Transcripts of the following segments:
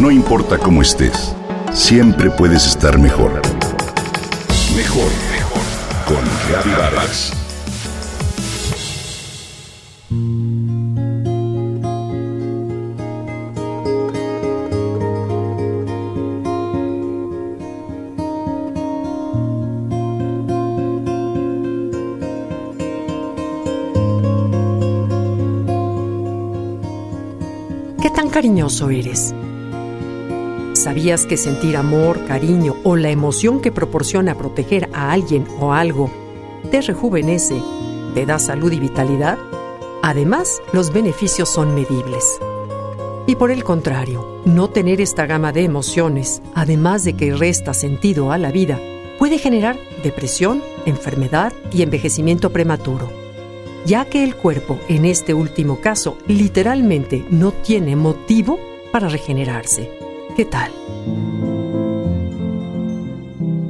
No importa cómo estés, siempre puedes estar mejor. Mejor, mejor. Con Vargas. ¿Qué tan cariñoso eres? ¿Sabías que sentir amor, cariño o la emoción que proporciona proteger a alguien o algo te rejuvenece, te da salud y vitalidad? Además, los beneficios son medibles. Y por el contrario, no tener esta gama de emociones, además de que resta sentido a la vida, puede generar depresión, enfermedad y envejecimiento prematuro, ya que el cuerpo, en este último caso, literalmente no tiene motivo para regenerarse. ¿Qué tal?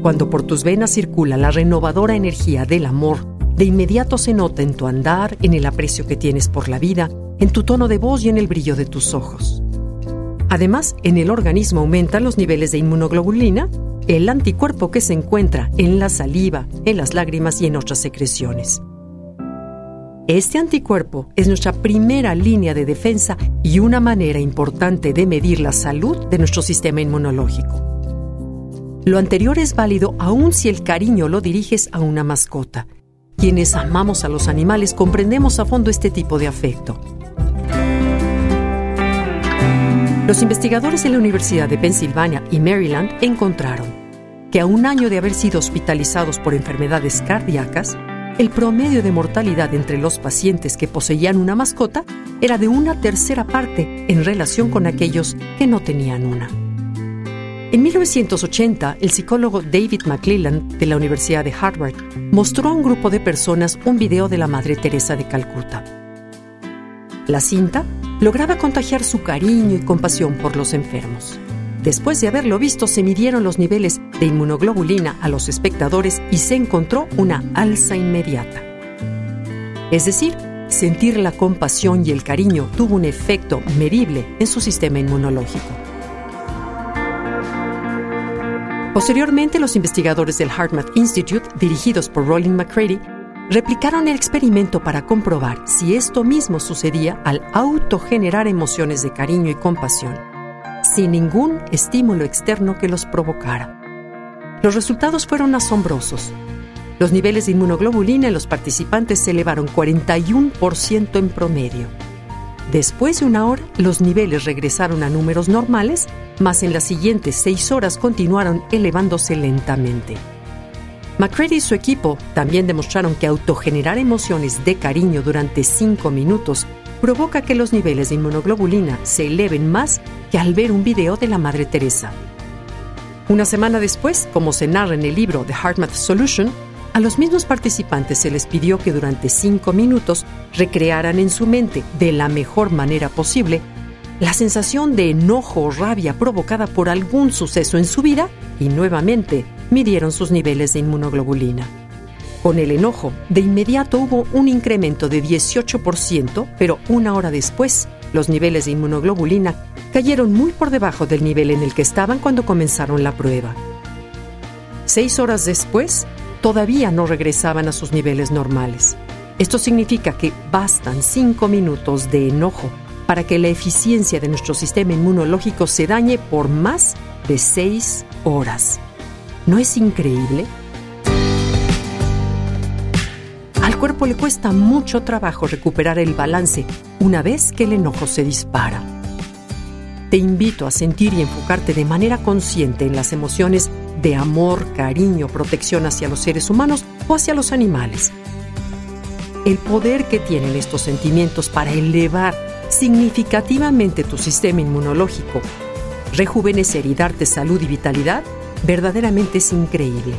Cuando por tus venas circula la renovadora energía del amor, de inmediato se nota en tu andar, en el aprecio que tienes por la vida, en tu tono de voz y en el brillo de tus ojos. Además, en el organismo aumentan los niveles de inmunoglobulina, el anticuerpo que se encuentra en la saliva, en las lágrimas y en otras secreciones. Este anticuerpo es nuestra primera línea de defensa y una manera importante de medir la salud de nuestro sistema inmunológico. Lo anterior es válido aun si el cariño lo diriges a una mascota. Quienes amamos a los animales comprendemos a fondo este tipo de afecto. Los investigadores de la Universidad de Pensilvania y Maryland encontraron que a un año de haber sido hospitalizados por enfermedades cardíacas, el promedio de mortalidad entre los pacientes que poseían una mascota era de una tercera parte en relación con aquellos que no tenían una. En 1980, el psicólogo David McClellan de la Universidad de Harvard mostró a un grupo de personas un video de la Madre Teresa de Calcuta. La cinta lograba contagiar su cariño y compasión por los enfermos. Después de haberlo visto, se midieron los niveles de inmunoglobulina a los espectadores y se encontró una alza inmediata. Es decir, sentir la compasión y el cariño tuvo un efecto medible en su sistema inmunológico. Posteriormente, los investigadores del HeartMath Institute, dirigidos por Roland McCready, replicaron el experimento para comprobar si esto mismo sucedía al autogenerar emociones de cariño y compasión sin ningún estímulo externo que los provocara. Los resultados fueron asombrosos. Los niveles de inmunoglobulina en los participantes se elevaron 41% en promedio. Después de una hora, los niveles regresaron a números normales, mas en las siguientes seis horas continuaron elevándose lentamente. McCready y su equipo también demostraron que autogenerar emociones de cariño durante cinco minutos provoca que los niveles de inmunoglobulina se eleven más que al ver un video de la Madre Teresa. Una semana después, como se narra en el libro The HeartMath Solution, a los mismos participantes se les pidió que durante cinco minutos recrearan en su mente, de la mejor manera posible, la sensación de enojo o rabia provocada por algún suceso en su vida y nuevamente midieron sus niveles de inmunoglobulina. Con el enojo, de inmediato hubo un incremento de 18%, pero una hora después, los niveles de inmunoglobulina cayeron muy por debajo del nivel en el que estaban cuando comenzaron la prueba. Seis horas después, todavía no regresaban a sus niveles normales. Esto significa que bastan cinco minutos de enojo para que la eficiencia de nuestro sistema inmunológico se dañe por más de seis horas. ¿No es increíble? Cuerpo le cuesta mucho trabajo recuperar el balance una vez que el enojo se dispara. Te invito a sentir y enfocarte de manera consciente en las emociones de amor, cariño, protección hacia los seres humanos o hacia los animales. El poder que tienen estos sentimientos para elevar significativamente tu sistema inmunológico, rejuvenecer y darte salud y vitalidad, verdaderamente es increíble.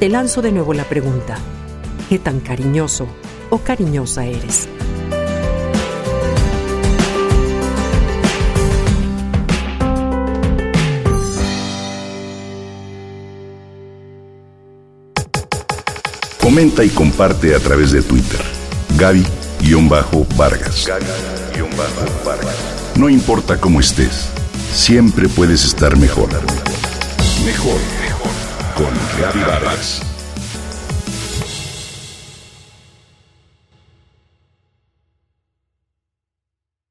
Te lanzo de nuevo la pregunta, ¿qué tan cariñoso o cariñosa eres? Comenta y comparte a través de Twitter. Gaby-Vargas. Gaby-Vargas. No importa cómo estés, siempre puedes estar mejor. Mejor, mejor. Con Gaby Vargas.